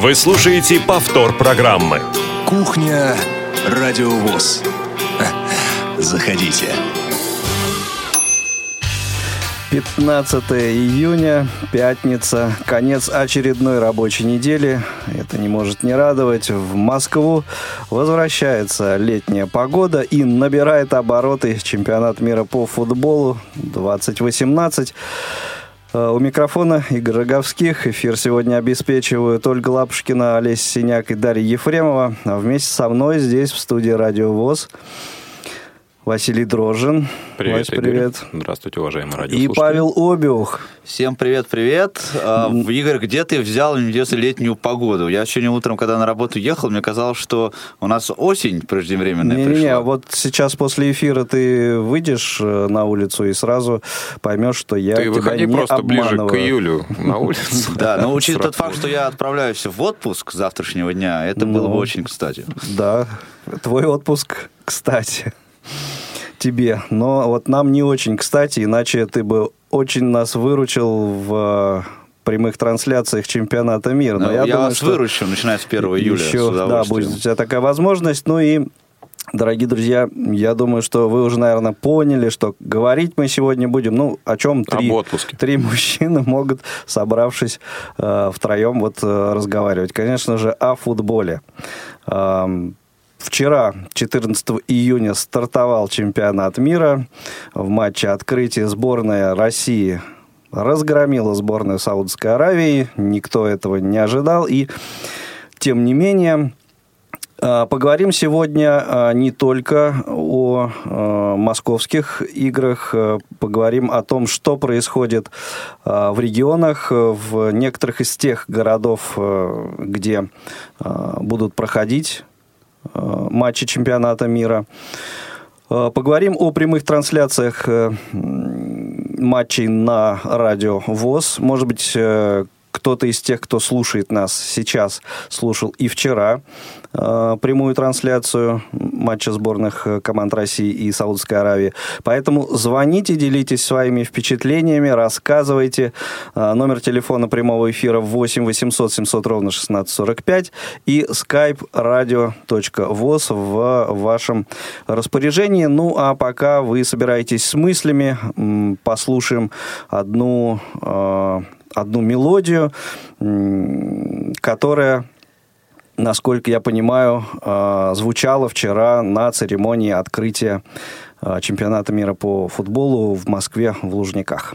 Вы слушаете повтор программы. Кухня Радиовоз. Заходите. 15 июня, пятница, конец очередной рабочей недели. Это не может не радовать. В Москву возвращается летняя погода и набирает обороты чемпионат мира по футболу 2018. Э, у микрофона Игорь Роговских. Эфир сегодня обеспечивают Ольга Лапушкина, Олеся Синяк и Дарья Ефремова. А вместе со мной здесь, в студии «Радио ВОЗ», Василий Дрожин. Привет, Вась, привет. Игорь. Здравствуйте, уважаемые И радиослушатели. Павел Обиух. Всем привет-привет. А, Игорь, где ты взял летнюю погоду? Я сегодня утром, когда на работу ехал, мне казалось, что у нас осень преждевременная Не-не-не, пришла. вот сейчас после эфира ты выйдешь э, на улицу и сразу поймешь, что я Ты тебя выходи не просто ближе к обманываю. июлю на улицу. Да, но учитывая тот факт, что я отправляюсь в отпуск завтрашнего дня, это было Ну. бы очень кстати. Да, твой отпуск, кстати, тебе. Но вот нам не очень кстати, иначе ты бы очень нас выручил в э, прямых трансляциях чемпионата мира. Но Ну, я, я думаю, вас выручу, начиная с 1 июля. с еще, да, удовольствием. будет у тебя такая возможность. Ну и Дорогие друзья, я думаю, что вы уже, наверное, поняли, что говорить мы сегодня будем, ну, о чем три, Об три мужчины могут, собравшись э, втроем, вот э, разговаривать. Конечно же, о футболе. Эм, Вчера, 14 июня, стартовал чемпионат мира. В матче открытия сборная России разгромила сборную Саудовской Аравии. Никто этого не ожидал. И, тем не менее, а, Поговорим сегодня а, не только о а, московских играх, поговорим о том, что происходит в регионах, в некоторых из тех городов, где будут проходить матчи чемпионата мира. А, Поговорим о прямых трансляциях э, матчей на радио ВОЗ. Может быть, э, кто-то из тех, кто слушает нас сейчас, слушал и вчера э, прямую трансляцию матча сборных э, команд России и Саудовской Аравии. Поэтому звоните, делитесь своими впечатлениями, рассказывайте. Э, Номер телефона прямого эфира 8 800 700 ровно 1645 и skype radio.voz в вашем распоряжении. Ну, а пока вы собираетесь с мыслями, послушаем одну, э, одну мелодию, которая насколько я понимаю, э, звучала вчера на церемонии открытия э, чемпионата мира по футболу в Москве в Лужниках.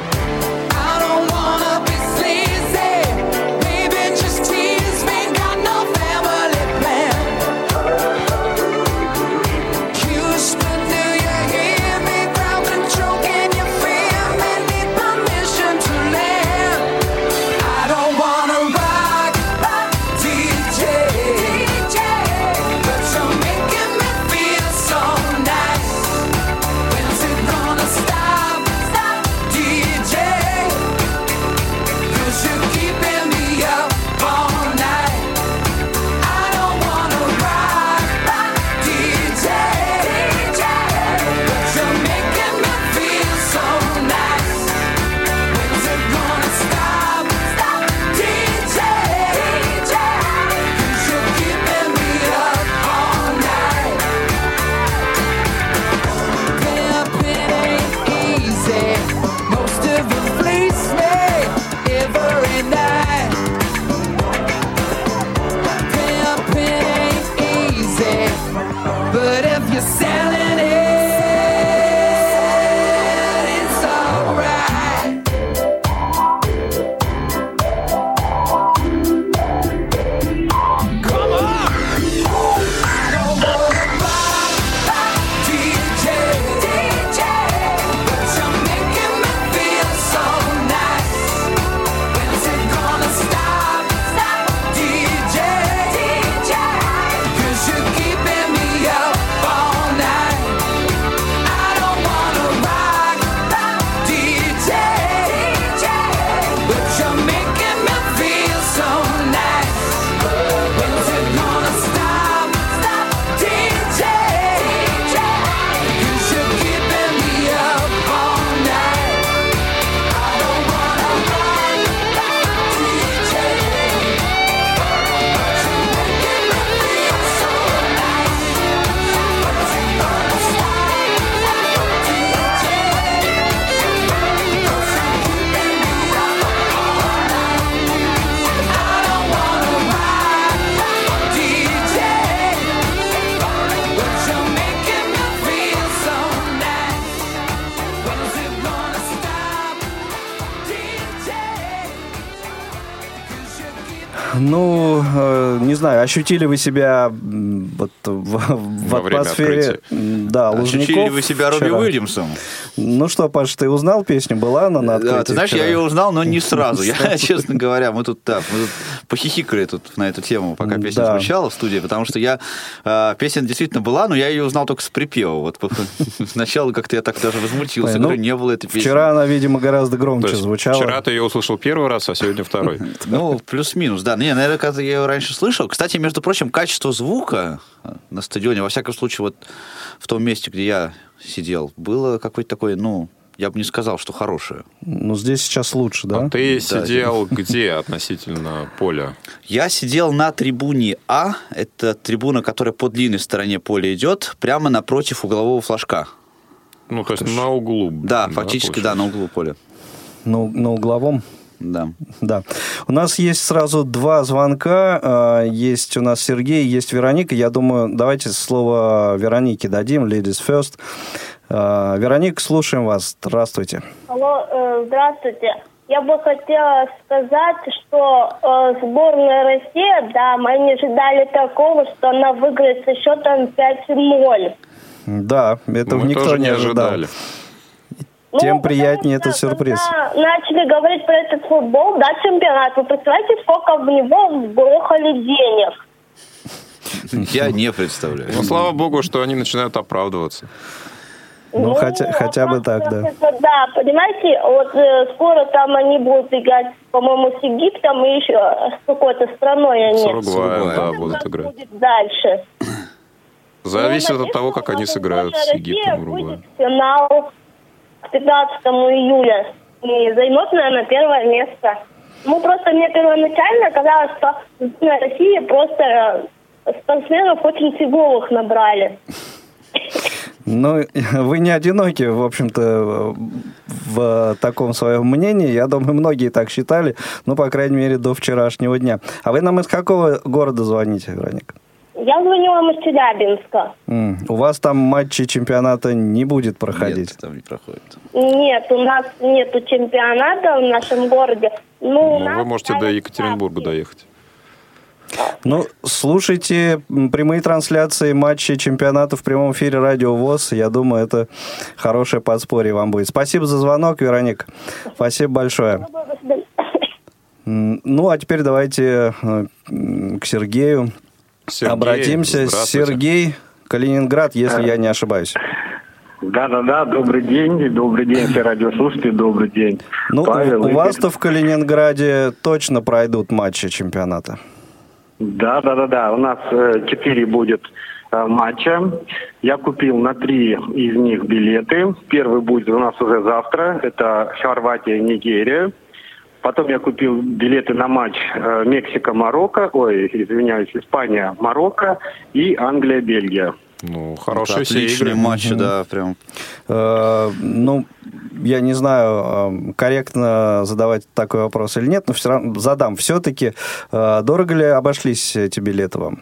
Ну, э, не знаю, ощутили вы себя вот в, в атмосфере, да, Ощутили Лужников ли вы себя Робби вчера? Уильямсом? Ну что, Паш, ты узнал песню? Была она на открытии Да, ты знаешь, вчера? я ее узнал, но не сразу. Я, честно говоря, мы тут, да, мы тут похихикали тут на эту тему, пока песня Да. звучала в студии, потому что я... э, песня действительно была, но я ее узнал только с припева. Вот сначала как-то я так даже возмутился. Ой, Говорю, ну, не было этой песни. Вчера она, видимо, гораздо громче звучала. вчера ты ее услышал первый раз, а сегодня второй. Ну, плюс-минус, да. Не, наверное, когда я ее раньше слышал. Кстати, между прочим, качество звука на стадионе, во всяком случае, вот в том месте, где я сидел, было какое-то такое, ну, я бы не сказал, что хорошее. Ну, здесь сейчас лучше, да? А ты Да, сидел где относительно поля? Я сидел на трибуне А, это трибуна, которая по длинной стороне поля идет, прямо напротив углового флажка. Ну, то есть на углу. Да, фактически, да, на углу поля. На, на угловом? Да. Да. У нас есть сразу два звонка. А, Есть у нас Сергей, есть Вероника. Я думаю, давайте слово Веронике дадим. Ladies first. А, Вероника, слушаем вас. Здравствуйте. Алло, э, здравствуйте. Я бы хотела сказать, что э, сборная России, да, мы не ожидали такого, что она выиграет со счетом 5-0. Да, этого Мы никто тоже не не ожидал. Ожидали. Тем Ну, приятнее этот сюрприз. Начали говорить про этот футбол, да, чемпионат, вы представляете, сколько в него вброхали денег? Я не представляю. Ну, слава богу, что они начинают оправдываться. Ну, хотя- хотя бы так, да. Да, понимаете, вот э, скоро там они будут играть, по-моему, с Египтом и еще с какой-то страной они. С Уругваем, да, будут играть. будет дальше? Зависит Ну, от того, как они сыграют с Египтом Уругваем. финал к 15 июля и займет, наверное, первое место. Ну, просто мне первоначально казалось, что сборная России просто э, спортсменов очень фиговых набрали. Ну, вы не одиноки, в общем-то, в таком своем мнении. Я думаю, многие так считали, ну, по крайней мере, до вчерашнего дня. А вы нам из какого города звоните, Вероника? Я звонила вам из Челябинска. М, У вас там матчи чемпионата не будет проходить? Нет, там не проходит. Нет, у нас нету чемпионата в нашем городе. Ну, у Ну, нас вы можете до ставят Екатеринбурга ставки. доехать. Ну, слушайте м, прямые трансляции матчей чемпионата в прямом эфире Радио ВОЗ. Я думаю, это хорошее подспорье вам будет. Спасибо за звонок, Вероника. Спасибо большое. М, Ну, а теперь давайте э, м, к Сергею Сергей, обратимся. Сергей, Калининград, если я не ошибаюсь. Да-да-да, добрый день, добрый день, все радиослушатели, добрый день. Ну, Павел, у вас-то в Калининграде точно пройдут матчи чемпионата. Да-да-да-да, у нас э, четыре будет э, матча. Я купил на три из них билеты. Первый будет у нас уже завтра, это Хорватия, Нигерия. Потом я купил билеты на матч э, Мексика-Марокко, ой, извиняюсь, Испания-Марокко и Англия-Бельгия. Ну, Это хорошие все отличные игры. матчи, да, прям. Э, ну, я не знаю, э, корректно задавать такой вопрос или нет, но все равно задам. Все-таки э, дорого ли обошлись эти билеты вам?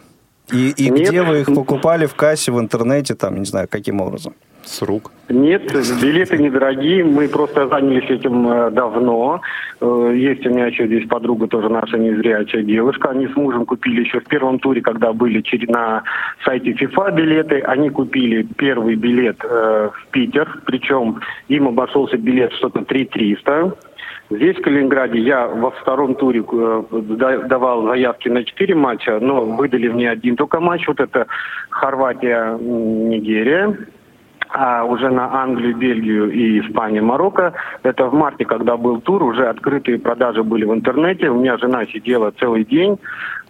И, и Нет. где вы их покупали в кассе, в интернете, там, не знаю, каким образом? С рук. Нет, билеты недорогие, мы просто занялись этим э, давно. Э, Есть у меня еще здесь подруга, тоже наша незрячая девушка. Они с мужем купили еще в первом туре, когда были на сайте FIFA билеты. Они купили первый билет э, в Питер, причем им обошелся билет что-то 3300. Здесь, в Калининграде, я во втором туре да- давал заявки на четыре матча, но выдали мне один только матч. Вот это Хорватия, м, Нигерия. А уже на Англию, Бельгию и Испанию, Марокко. Это в марте, когда был тур, уже открытые продажи были в интернете. У меня жена сидела целый день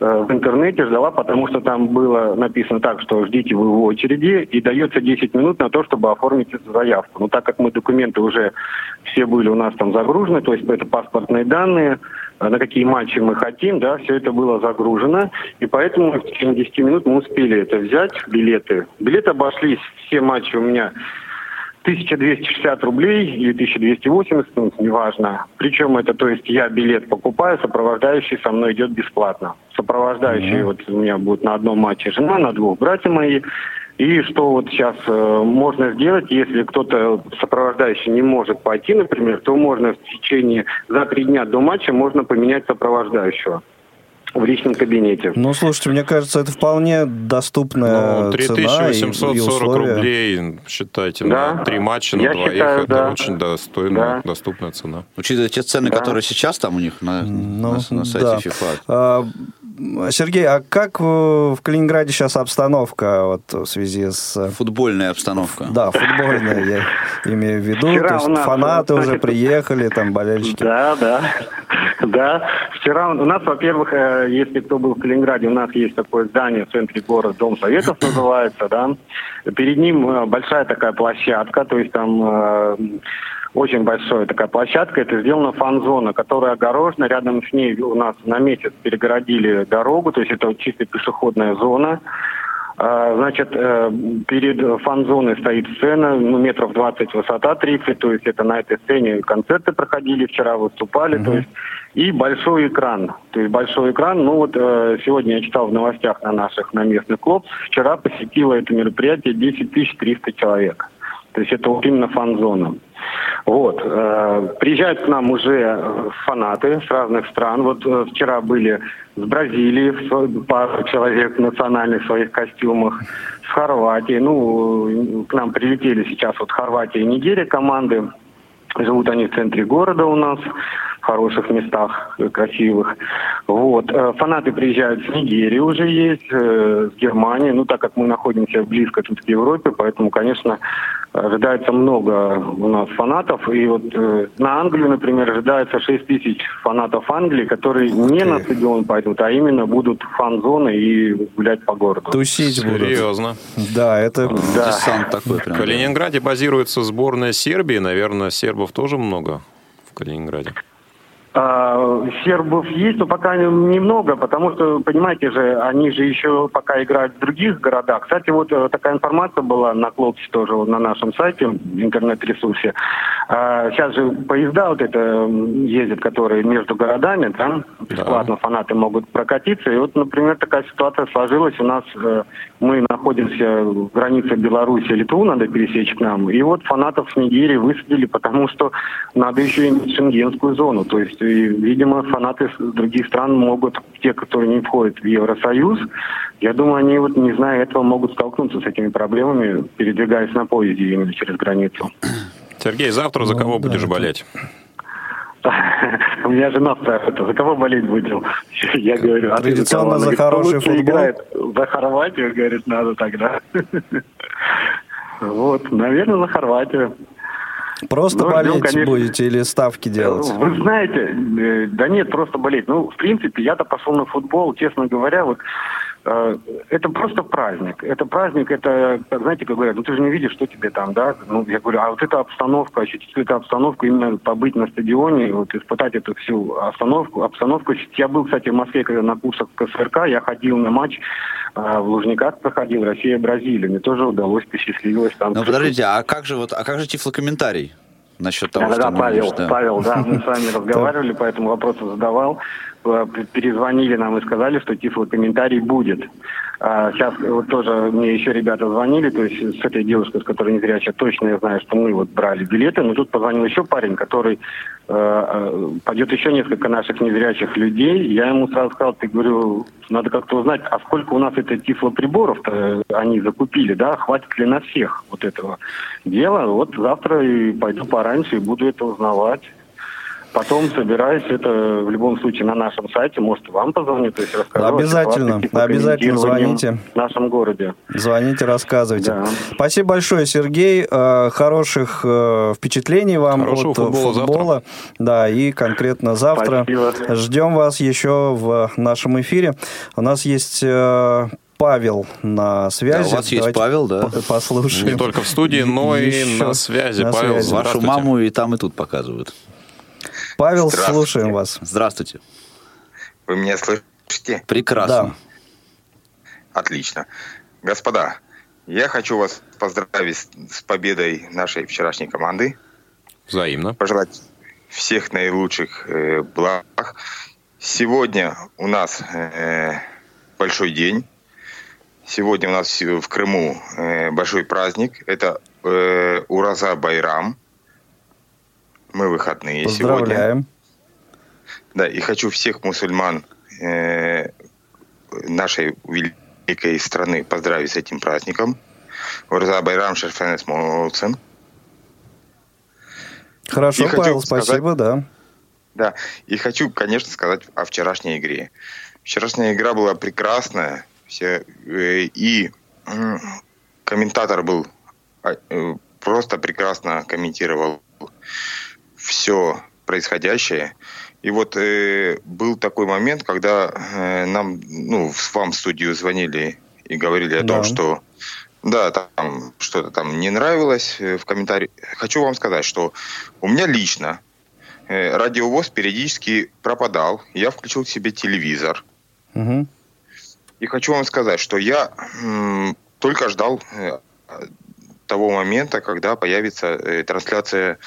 э, в интернете, ждала, потому что там было написано так, что ждите вы в очереди, и дается 10 минут на то, чтобы оформить эту заявку. Но так как мы документы уже все были у нас там загружены, то есть это паспортные данные, на какие матчи мы хотим, да, все это было загружено, и поэтому в течение 10 минут мы успели это взять, билеты. Билеты обошлись, все матчи у меня 1260 рублей или 1280, ну, неважно. Причем это, то есть я билет покупаю, сопровождающий со мной идет бесплатно. Сопровождающий вот у меня будет на одном матче жена, на двух братья мои. И что вот сейчас э, можно сделать, если кто-то сопровождающий не может пойти, например, то можно в течение за три дня до матча можно поменять сопровождающего. в личном кабинете. Ну, слушайте, мне кажется, это вполне доступная Ну, цена и- и 3840 рублей, считайте, Да. на три матча, на Я двоих, считаю, это да. очень достойная, Да. доступная цена. Учитывая те цены, Да. которые сейчас там у них на, Ну, на- на сайте да. FIFA. А, Сергей, а как э, в Калининграде сейчас обстановка вот, в связи с... Футбольная обстановка. Да, футбольная, я имею в виду. Вчера То есть у нас, фанаты уже приехали, там болельщики. Да, да. Да. Вчера у нас, во-первых, э, если кто был в Калининграде, у нас есть такое здание в центре города, Дом Советов называется, да. Перед ним э, большая такая площадка, то есть там э, очень большая такая площадка. Это сделана фан-зона, которая огорожена. Рядом с ней у нас на месяц перегородили дорогу, то есть это чисто пешеходная зона. А, Значит, э, перед фан-зоной стоит сцена, ну, метров 20 высота, 30, то есть это на этой сцене концерты проходили, вчера выступали, то есть и большой экран. То есть большой экран, ну вот э, сегодня я читал в новостях на наших, на местных клуб, вчера посетило это мероприятие 10 300 человек. То есть это вот именно фан-зона. Вот. э, приезжают к нам уже фанаты с разных стран. Вот э, вчера были с Бразилии пару человек в национальных своих костюмах, с Хорватии. Ну, к нам прилетели сейчас вот Хорватия и Нигерия команды. Живут они в центре города у нас, в хороших местах, э, красивых. Вот. Фанаты приезжают с Нигерии уже есть, с Германии. Ну, так как мы находимся близко тут к Европе, поэтому, конечно, ожидается много у нас фанатов. И вот э, на Англию, например, ожидается 6 тысяч фанатов Англии, которые не на стадион пойдут, а именно будут в фан-зоны и гулять по городу. Тусить будут. Серьезно. Да, это... Да. Десант такой прям. В Калининграде базируется сборная Сербии. Наверное, сербов тоже много в Калининграде. А, сербов есть, но пока немного, потому что, понимаете же, они же еще пока играют в других городах. Кстати, вот э, такая информация была на Клопсе тоже вот на нашем сайте, в интернет-ресурсе. А, сейчас же поезда вот это ездят, которые между городами, да, бесплатно фанаты могут прокатиться. И вот, например, такая ситуация сложилась. У нас э, мы находимся в границе Беларуси и Литву, надо пересечь к нам. И вот фанатов с Нигерии высадили, потому что надо еще иметь шенгенскую зону. То есть, и, видимо, фанаты других стран могут, те, которые не входят в Евросоюз, я думаю, они вот, не зная этого, могут столкнуться с этими проблемами, передвигаясь на поезде именно через границу. Сергей, завтра за Ну, кого да, будешь это- болеть? У меня жена спрашивает, «А за кого болеть будем? Я говорю, а ты Традиционно за говорит, «Кто хороший лучше футбол». играет? За Хорватию, говорит, надо тогда. Вот, наверное, за Хорватию. Просто Ну, ждем, болеть конечно. будете или ставки делать? Вы знаете, э, да нет, просто болеть. Ну, в принципе, я-то пошел на футбол, честно говоря, вот э, это просто праздник. Это праздник, это, знаете, как говорят, ну ты же не видишь, что тебе там, да? Ну, я говорю, а вот эта обстановка, ощутить эту обстановку, именно побыть на стадионе, вот испытать эту всю обстановку, обстановку. Я был, кстати, в Москве, когда на курсах КСРК, я ходил на матч э, в Лужниках проходил, Россия-Бразилия. Мне тоже удалось, посчастливилось там. Ну, подождите, а как же вот, а как же тифлокомментарий насчет того, Да, что да, Павел, да? Павел, да, мы с вами разговаривали, по этому вопросу задавал. Э, Перезвонили нам и сказали, что тифлокомментарий будет. А Сейчас вот тоже мне еще ребята звонили, то есть с этой девушкой, с которой незрячая, точно я знаю, что мы вот брали билеты, но тут позвонил еще парень, который э, э, пойдет еще несколько наших незрячих людей. Я ему сразу сказал, ты говорю, надо как-то узнать, а сколько у нас это тифлоприборов-то они закупили, да, хватит ли на всех вот этого дела. Вот завтра и пойду пораньше и буду это узнавать. Потом собираюсь это в любом случае на нашем сайте, может, вам позвоню, то есть расскажу. Обязательно, ситуации обязательно звоните. В нашем городе. Звоните, рассказывайте. Да. Спасибо большое, Сергей. Э, Хороших э, впечатлений вам Хорошего от футбола футбола. Да, и конкретно завтра. Спасибо. Ждем вас еще в нашем эфире. У нас есть э, Павел на связи. Да, у вас есть Давайте Павел, да. по- Послушаем. Не только в студии, но и Еще на связи. на Павел, связи. Вашу маму и там, и тут показывают. Павел, слушаем вас. Здравствуйте. Вы меня слышите? Прекрасно. Отлично. Господа, я хочу вас поздравить с- с победой нашей вчерашней команды. Взаимно. Пожелать всех наилучших э, благ. Сегодня у нас э, большой день. Сегодня у нас в Крыму э, большой праздник. Это э, Ураза Байрам. Мы выходные сегодня. Поздравляем. Да, и хочу всех мусульман э, нашей великой страны поздравить с этим праздником. Урза Байрам Шерфенес Молцен. Хорошо, И Павел, сказать- спасибо, да. Да, и хочу, конечно, сказать о вчерашней игре. Вчерашняя игра была прекрасная, все, э, и м, комментатор был а, э, просто прекрасно комментировал все происходящее. И вот э, был такой момент, когда э, нам, ну, вам в студию звонили и говорили о Да. том, что да, там что-то там не нравилось э, в комментарии. Хочу вам сказать, что у меня лично э, радиовоз периодически пропадал. Я включил себе телевизор. Мгм. И хочу вам сказать, что я м, только ждал э, того момента, когда появится э, трансляция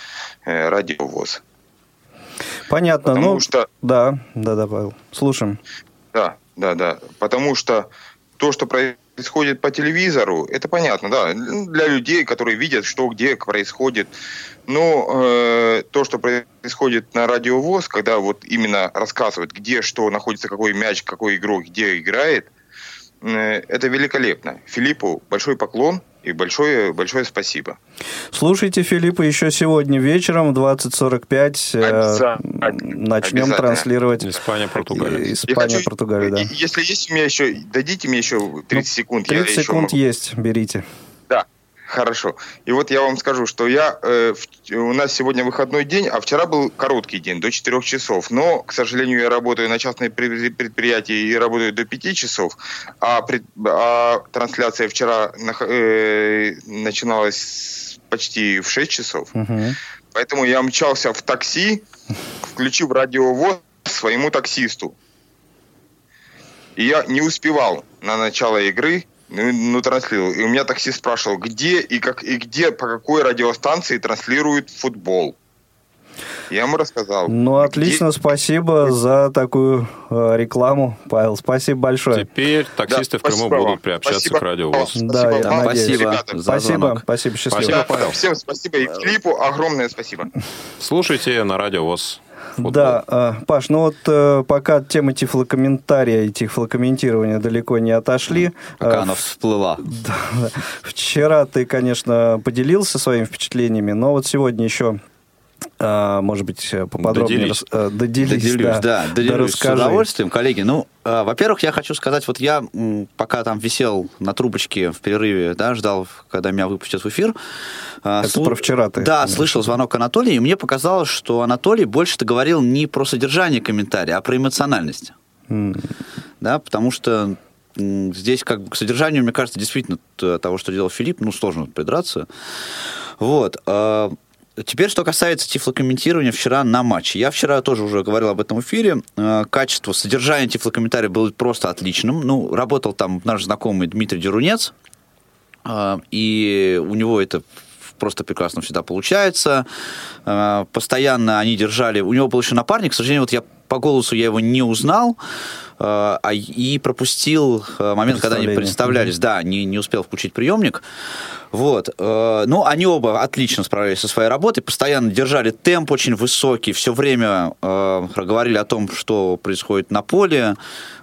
э, радиовоз. Понятно, Потому ну, что- да, да, да, Павел, слушаем. Да, да, да. Потому что то, что происходит по телевизору, это понятно, да, для людей, которые видят, что где происходит. Но э, то, что происходит на радиовоз, когда вот именно рассказывают, где что находится, какой мяч, какой игрок, где играет, э, это великолепно. Филиппу большой поклон и большое, большое спасибо. Слушайте Филиппа еще сегодня вечером в 20.45. э. Начнем транслировать Испания, Португалия. э, Испания, хочу- Португалия, да. Если есть у меня еще, дадите мне еще 30 секунд. я 30 еще секунд могу- есть, берите. Хорошо. И вот я вам скажу, что я э, в- у нас сегодня выходной день, а вчера был короткий день, до 4 часов. Но, к сожалению, я работаю на частной пре- предприятии и работаю до 5 часов. А, пред- а трансляция вчера нах- э, начиналась почти в 6 часов. Мгм. Поэтому я мчался в такси, включив радиовоз своему таксисту. И я не успевал на начало игры, ну, ну, транслировал. И у меня таксист спрашивал, где и как и где, по какой радиостанции транслируют футбол. Я ему рассказал. Ну, где- отлично, спасибо за такую э, рекламу, Павел. Спасибо большое. Теперь таксисты Да, в Крыму спасибо вам. будут приобщаться Спасибо к радиовоз. вам. Да, Спасибо я вам, надеюсь. Спасибо ребята. за Спасибо, звонок. спасибо, счастливо. Спасибо, Павел. Всем спасибо. И Филиппу огромное спасибо. Слушайте на радиовоз. Футбол. Да, э, Паш, ну вот э, пока темы тифлокомментария и тифлокомментирования далеко не отошли. Пока э, она всплыла. Да. Вчера ты, конечно, поделился своими впечатлениями, но вот сегодня еще, а, может быть, поподробнее Доделись. рас- э, доделись, Доделюсь, да, да, Да доделюсь с расскажи. удовольствием. Коллеги, ну, э, во-первых, я хочу сказать, вот я пока там висел на трубочке в перерыве, да, ждал, когда меня выпустят в эфир. э, Это про вчера ты Да, в слышал звонок Анатолия, и мне показалось, что Анатолий больше-то говорил не про содержание комментария, а про эмоциональность. М, Да, потому что здесь как бы к содержанию, мне кажется, действительно того, что делал Филипп, ну, сложно придраться. Вот. Теперь, что касается тифлокомментирования вчера на матче. Я вчера тоже уже говорил об этом эфире. Э, Качество содержания тифлокомментария было просто отличным. Ну, работал там наш знакомый Дмитрий Дерунец, э, и у него это просто прекрасно всегда получается. Э, Постоянно они держали... У него был еще напарник, к сожалению, вот я по голосу я его не узнал, а и пропустил э, момент, когда они представлялись. Да, не, не успел включить приемник. Вот. э, Ну, они оба отлично справлялись со своей работой, постоянно держали темп очень высокий, все время э, говорили о том, что происходит на поле.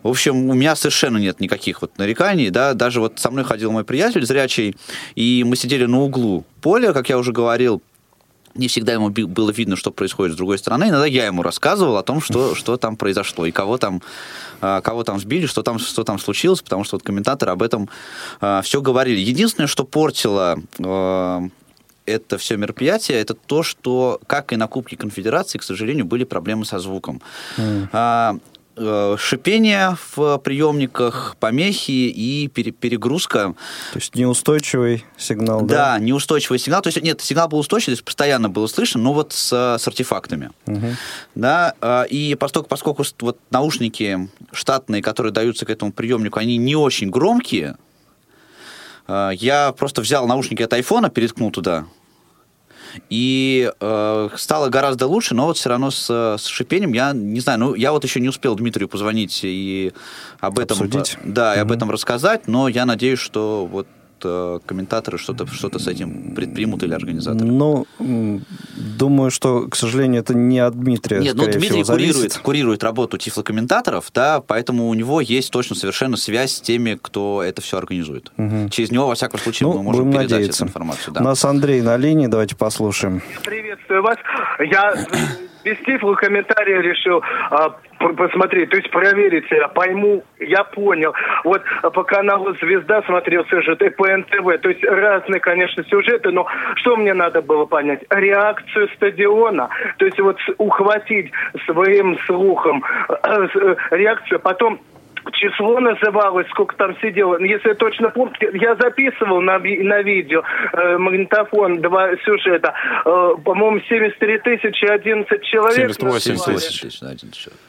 В общем, у меня совершенно нет никаких вот нареканий, да, даже вот со мной ходил мой приятель зрячий, и мы сидели на углу поля, как я уже говорил, не всегда ему было видно, что происходит с другой стороны. Иногда я ему рассказывал о том, что, что там произошло, и кого там, а, кого там сбили, что там, что там случилось, потому что вот комментаторы об этом все говорили. Единственное, что портило э, это все мероприятие, это то, что, как и на Кубке Конфедерации, к сожалению, были проблемы со звуком. А, э, Шипение в приемниках, помехи и пере- перегрузка. То есть неустойчивый сигнал, да? Да, неустойчивый сигнал. То есть, нет, сигнал был устойчивый, то есть постоянно было слышно, но вот с, с артефактами. Мгм. Да, а, и поскольку, поскольку вот наушники штатные, которые даются к этому приемнику, они не очень громкие, а, я просто взял наушники от айфона, переткнул туда, и э, стало гораздо лучше, но вот все равно с, с шипением я не знаю, ну я вот еще не успел Дмитрию позвонить и об этом, Обсудить? да, и об Мгм. этом рассказать, но я надеюсь, что вот комментаторы что-то что с этим предпримут или организаторы? Ну, думаю, что, к сожалению, это не от Дмитрия, Нет, ну Дмитрий всего, зависит. курирует, курирует работу тифлокомментаторов, да, поэтому у него есть точно совершенно связь с теми, кто это все организует. Через него, во всяком случае, Ну, мы можем будем передать надеяться. эту информацию. У Да. нас Андрей на линии, давайте послушаем. Приветствую вас. Я э, без тифла комментария решил а, посмотреть, то есть проверить, я пойму, я понял. Вот а, по каналу «Звезда» смотрел сюжет и по НТВ. То есть разные, конечно, сюжеты, но что мне надо было понять? Реакцию стадиона. То есть вот ухватить своим слухом э, э, реакцию, потом число называлось, сколько там сидело. Если я точно помню, я записывал на, на видео э, магнитофон два сюжета. Э, по-моему, 73 тысячи 11 человек 78 называли. тысяч. Да, один человек.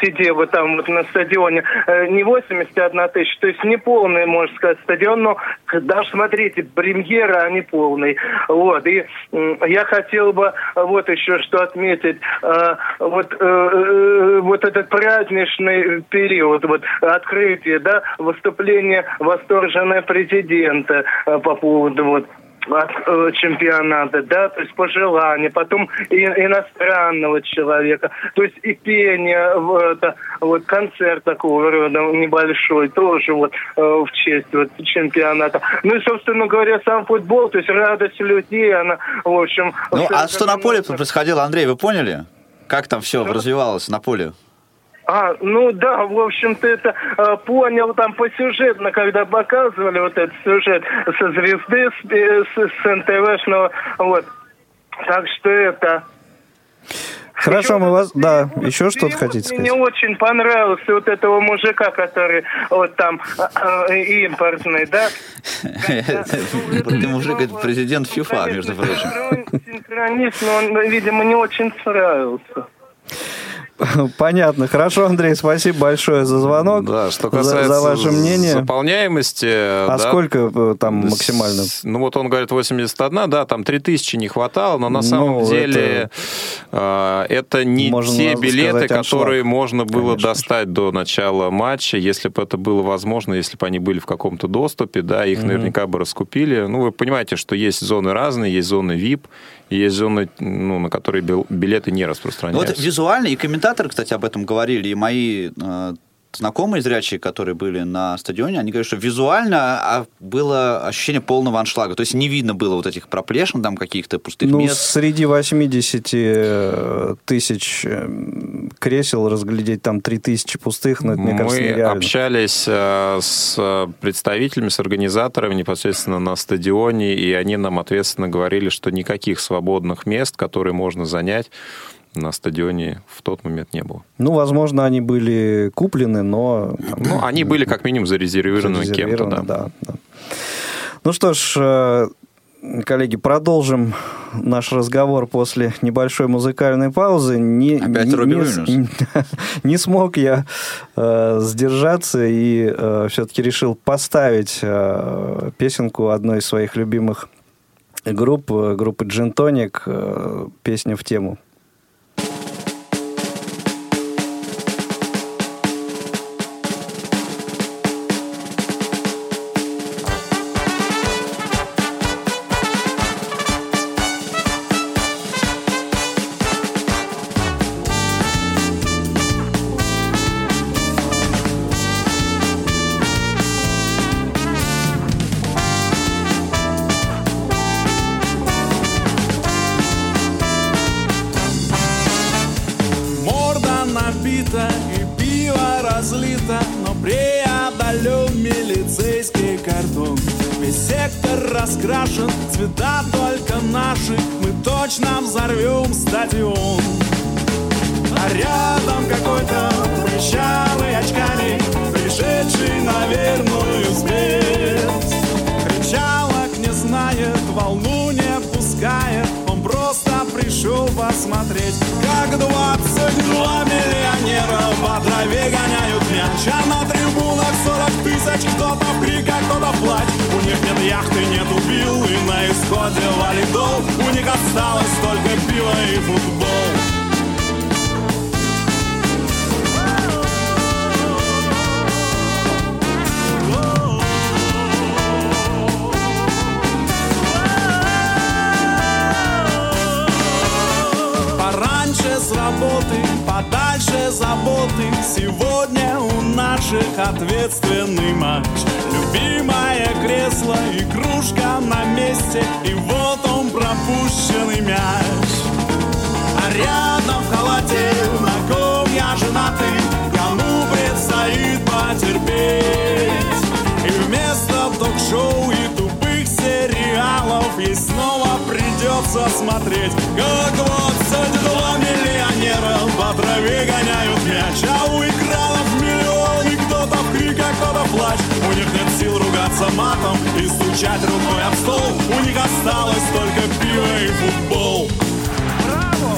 Сидело там вот на стадионе. Э, не 81 тысяча, то есть не полный, можно сказать, стадион, но даже, смотрите, премьера, а не полный. Вот, и я хотел бы вот еще что отметить. Э, вот, э, вот этот праздничный период, вот открытие, да, выступление восторженного президента по поводу вот от э, чемпионата, да, то есть пожелания, потом и, иностранного человека, то есть и пение, в это, вот концерт такого рода небольшой, тоже вот э, в честь вот чемпионата. Ну и, собственно говоря, сам футбол, то есть радость людей, она, в общем... Ну, а что на поле происходило, Андрей, вы поняли? Как там все развивалось на поле? А, ну да, в общем-то это э, понял там по сюжетно, когда показывали вот этот сюжет со звезды, с, э, с, с НТВшного, вот. Так что это... Хорошо, мы вас... Да, еще что-то хотите Мне сказать? очень понравился вот этого мужика, который вот там э, э, импортный, да? Ты мужик, это президент ФИФА, между прочим. Синхрон- Синхронист, но он, видимо, не очень справился. Понятно. Хорошо, Андрей, спасибо большое за звонок. Да, что за- касается за, ваше мнение. заполняемости... А да, сколько э, там максимально? Ну вот он говорит 81, да, там 3000 не хватало, но на самом Ну, деле это, это не можно те сказать, билеты, аншлаг, которые можно было конечно достать до начала матча, если бы это было возможно, если бы они были в каком-то доступе, да, их наверняка бы раскупили. Ну, вы понимаете, что есть зоны разные, есть зоны VIP, есть зоны, ну, на которые бил- билеты не Ну, распространяются. Вот визуально, и комментаторы, кстати, об этом говорили, и мои э, знакомые зрячие, которые были на стадионе, они говорят, что визуально а, было ощущение полного аншлага. То есть не видно было вот этих проплешин, там каких-то пустых Ну, мест. среди 80 э, тысяч э, кресел разглядеть там 3 тысячи пустых, ну, это, мне кажется, Мы нереально. общались э, с представителями, с организаторами непосредственно на стадионе, и они нам ответственно говорили, что никаких свободных мест, которые можно занять, на стадионе в тот момент не было. Ну, возможно, они были куплены, но... там, Ну, они были как минимум зарезервированы кем-то, зарезервированы, да. да, да. Ну что ж, э, коллеги, продолжим наш разговор после небольшой музыкальной паузы. Не, Опять не, Робби не не смог я э, сдержаться и все-таки решил поставить э, песенку одной из своих любимых групп, э, группы Джентоник, песня в тему. Два миллионера в траве гоняют мяч. А на трибунах 40 тысяч Кто-то в криках, кто-то в плач. У них нет яхты, нет убил И на исходе валидол. У них осталось только пиво и футбол. С работы подальше заботы. Сегодня у наших ответственный матч. Любимое кресло и кружка на месте. И вот он пропущенный мяч. А рядом в халате на ком я женатый Кому предстоит потерпеть? И вместо ток-шоу и тупых сериалов Ей снова придется смотреть. Как 22 миллионера по траве гоняют мяч А у экранов миллион и кто-то в криках, кто-то в плач У них нет сил ругаться матом и стучать рукой об стол У них осталось только пиво и футбол Браво!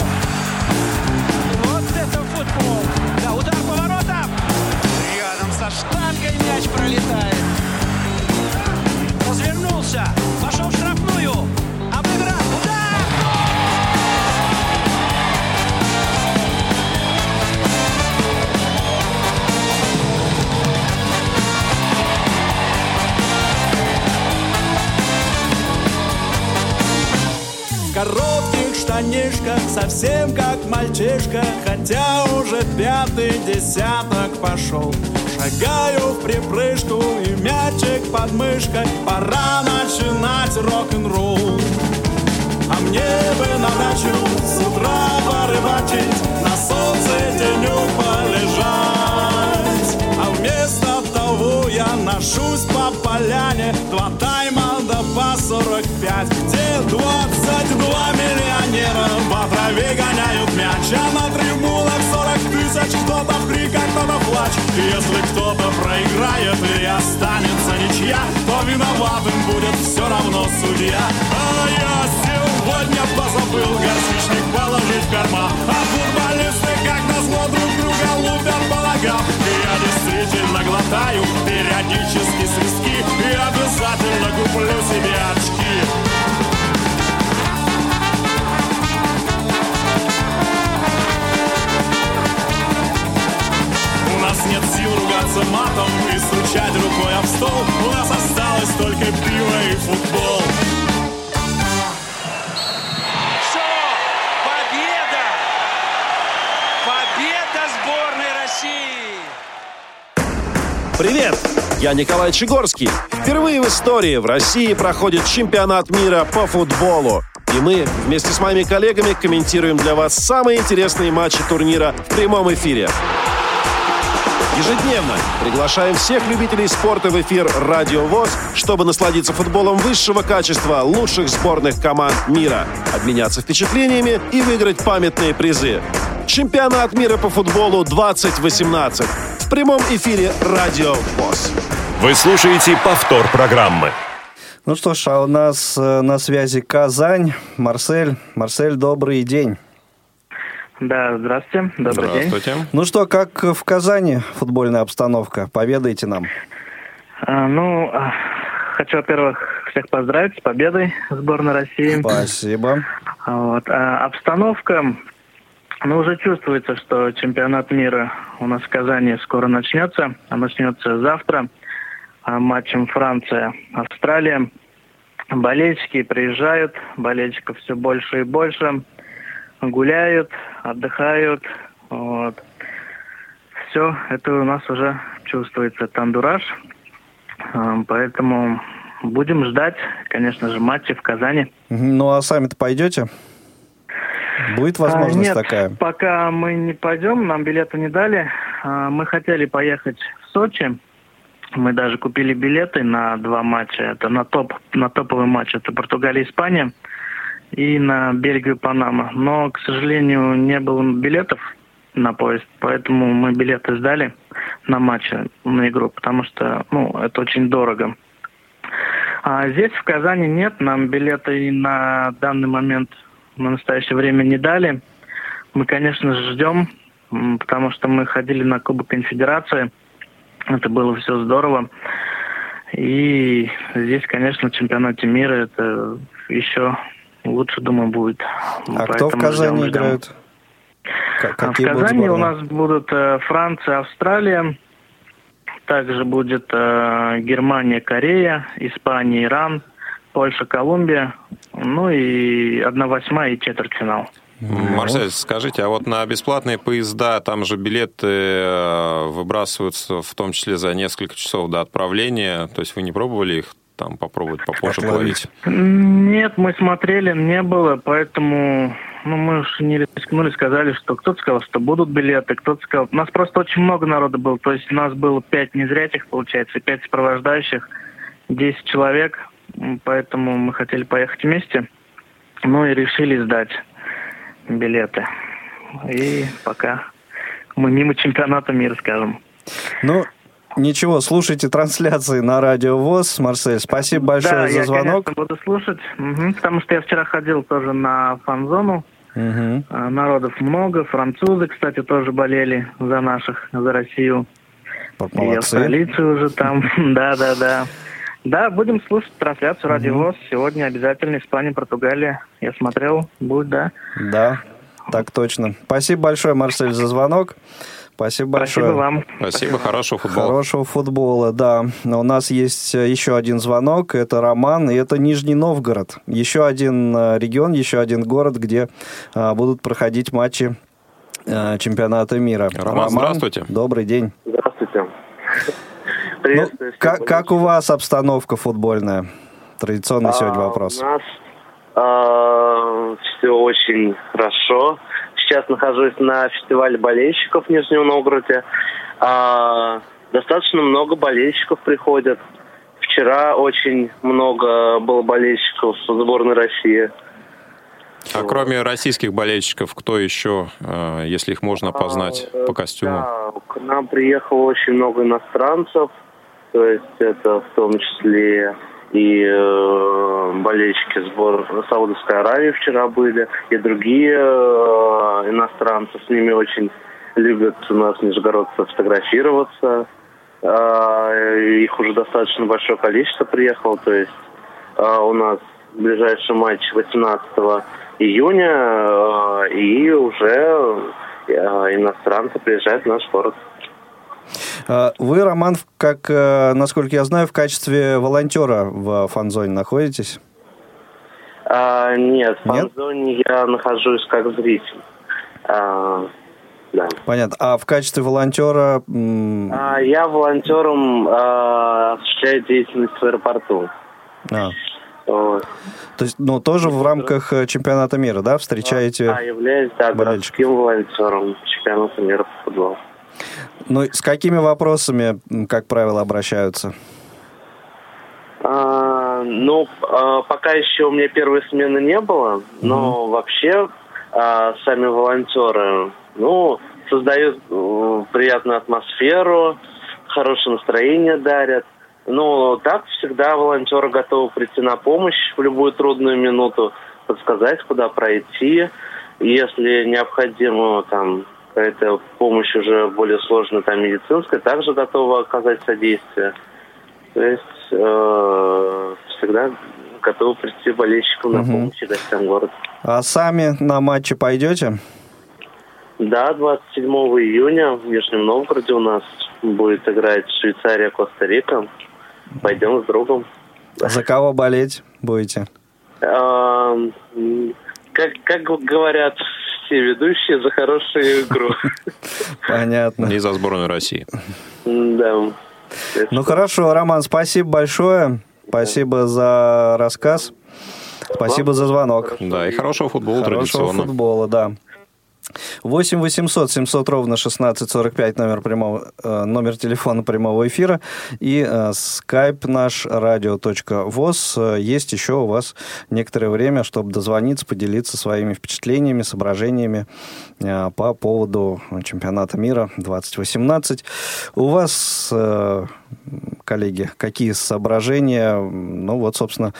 Вот это футбол! Да, удар по воротам! Рядом со штангой мяч пролетает. Развернулся, пошел в. Штанишках, совсем как мальчишка Хотя уже пятый десяток пошел. Шагаю в припрыжку и мячик под мышкой Пора начинать рок-н-ролл. А мне бы на дачу с утра порыбачить На солнце денек полежать. А вместо того я ношусь по поляне Два тайма по 45 Где 22 миллионера. По траве гоняют мяч А на трибунах 40 тысяч. Кто-то в криках, кто-то в плач Если кто-то проиграет и останется ничья То виноватым будет все равно судья. А я сегодня позабыл горчичник положить в карман. А футболисты как назло друг друга лупят по ногам действительно глотаю периодически свистки И обязательно куплю себе очки. У нас нет сил ругаться матом и стучать рукой об стол. У нас осталось только пиво и футбол Привет! Я Николай Чегорский. Впервые в истории в России проходит чемпионат мира по футболу. И мы вместе с моими коллегами комментируем для вас самые интересные матчи турнира в прямом эфире. Ежедневно приглашаем всех любителей спорта в эфир «Радио ВОЗ», чтобы насладиться футболом высшего качества лучших сборных команд мира, обменяться впечатлениями и выиграть памятные призы. Чемпионат мира по футболу 2018 в прямом эфире «Радио ВОЗ». Вы слушаете повтор программы. Ну что ж, а у нас э, на связи Казань. Марсель. Марсель, добрый день. Да, здравствуйте. Добрый день. Здравствуйте. Ну что, как в Казани футбольная обстановка? Поведайте нам. А, ну, а, хочу, во-первых, всех поздравить с победой сборной России. Спасибо. Вот. А обстановка, ну, уже чувствуется, что чемпионат мира у нас в Казани скоро начнется. А начнется завтра а, матчем Франция-Австралия. Болельщики приезжают, болельщиков все больше и больше. Гуляют, отдыхают. Вот. Все, это у нас уже чувствуется тандураж. А, Поэтому будем ждать, конечно же, матчи в Казани. Ну а сами-то пойдете? Будет возможность А, Нет, такая? пока мы не пойдем, нам билеты не дали. А, Мы хотели поехать в Сочи. Мы даже купили билеты на два матча. Это на топ, на топовый матч. Это Португалия, Испания и на Бельгию, Панама. Но, к сожалению, не было билетов на поезд, поэтому мы билеты сдали на матч, на игру, потому что, ну, это очень дорого. А здесь, в Казани, нет, нам билеты и на данный момент, на настоящее время не дали. Мы, конечно же, ждем, потому что мы ходили на Кубок Конфедерации. Это было все здорово. И здесь, конечно, в чемпионате мира это еще лучше, думаю, будет. А кто в Поэтому Казани ждем, ждем. играют? К- А в Казани у нас будут э, Франция, Австралия, также будет э, Германия, Корея, Испания, Иран, Польша, Колумбия, ну и 1 восьмая и четвертьфинал. Марсель, скажите, а вот на бесплатные поезда, там же билеты э, выбрасываются в том числе за несколько часов до отправления, то есть вы не пробовали их там попробовать попозже половить? Нет, мы смотрели, не было, поэтому ну, мы уж не рискнули, сказали, что кто-то сказал, что будут билеты, кто-то сказал... У нас просто очень много народа было, то есть у нас было пять незрячих, получается, пять сопровождающих, 10 человек, поэтому мы хотели поехать вместе, ну и решили сдать билеты. И пока мы мимо чемпионата мира, скажем. Ну, ничего, слушайте трансляции на Радио ВОЗ. Марсель, спасибо большое да, за я, звонок. конечно, буду слушать, Мгм, потому что я вчера ходил тоже на фан-зону. А, Народов много, французы, кстати, тоже болели за наших, за Россию. И Молодцы. австралийцы уже там, да-да-да. Да, будем слушать трансляцию Радио ВОЗ. Сегодня обязательно Испания, Португалия. Я смотрел, будет, да. Да, так точно. Спасибо большое, Марсель, за звонок. Спасибо большое. Спасибо вам. Спасибо, хорошего футбола. Хорошего футбола, да. Но у нас есть э, еще один звонок, это Роман, и это Нижний Новгород. Еще один э, регион, еще один город, где э, будут проходить матчи чемпионата мира. Роман, здравствуйте. Добрый день. Здравствуйте. Ну, Приветствую. как, как у вас обстановка футбольная? Традиционный сегодня А, вопрос. У нас все очень хорошо. Сейчас нахожусь на фестивале болельщиков в Нижнем Новгороде. А, достаточно много болельщиков приходят. Вчера очень много было болельщиков в сборной России. А кроме российских болельщиков, кто еще, э, если их можно опознать по костюму? Да, к нам приехало очень много иностранцев. То есть это в том числе и э, болельщики сбор Саудовской Аравии вчера были, и другие э, иностранцы. С ними очень любят у нас нижегородцы фотографироваться. А, их уже достаточно большое количество приехало. То есть а, у нас ближайший матч 18 июня, э, и уже э, иностранцы приезжают в наш город. Э, Вы, Роман, как, э, насколько я знаю, в качестве волонтера в фан-зоне находитесь? А, нет, в фан-зоне я нахожусь как зритель. А, да. Понятно. А в качестве волонтера... А, я волонтером а, осуществляю деятельность в аэропорту. а, Вот. то есть, ну, тоже в рамках э, чемпионата мира, да, встречаете? А, являюсь, да, городским волонтером чемпионата мира по футболу. Ну, с какими вопросами, как правило, обращаются? А, ну, а, пока еще у меня первой смены не было, но вообще а, сами волонтеры, ну, создают э, приятную атмосферу, хорошее настроение дарят. Ну, так всегда волонтеры готовы прийти на помощь в любую трудную минуту, подсказать, куда пройти. Если необходимо там какая-то помощь уже более сложная, там медицинская, также готовы оказать содействие. То есть э, всегда готовы прийти болельщикам на помощь и гостям города. А сами на матче пойдете? Да, 27 июня в Нижнем Новгороде у нас будет играть Швейцария, Коста-Рика. Пойдем с другом. За кого болеть будете? А, м, Как, как говорят все ведущие, за хорошую игру. Понятно. И за сборную России. Да. Ну, хорошо, Роман, спасибо большое. Спасибо за рассказ. Спасибо за звонок. Да, и хорошего футбола Хорошего традиционно. футбола, да. 8 800 700 ровно 1645 номер, прямого, э, номер телефона прямого эфира и э, скайп наш радио.воз. Э, Есть еще у вас некоторое время, чтобы дозвониться, поделиться своими впечатлениями, соображениями э, по поводу чемпионата мира 2018. У вас, э, коллеги, какие соображения? Ну вот, собственно,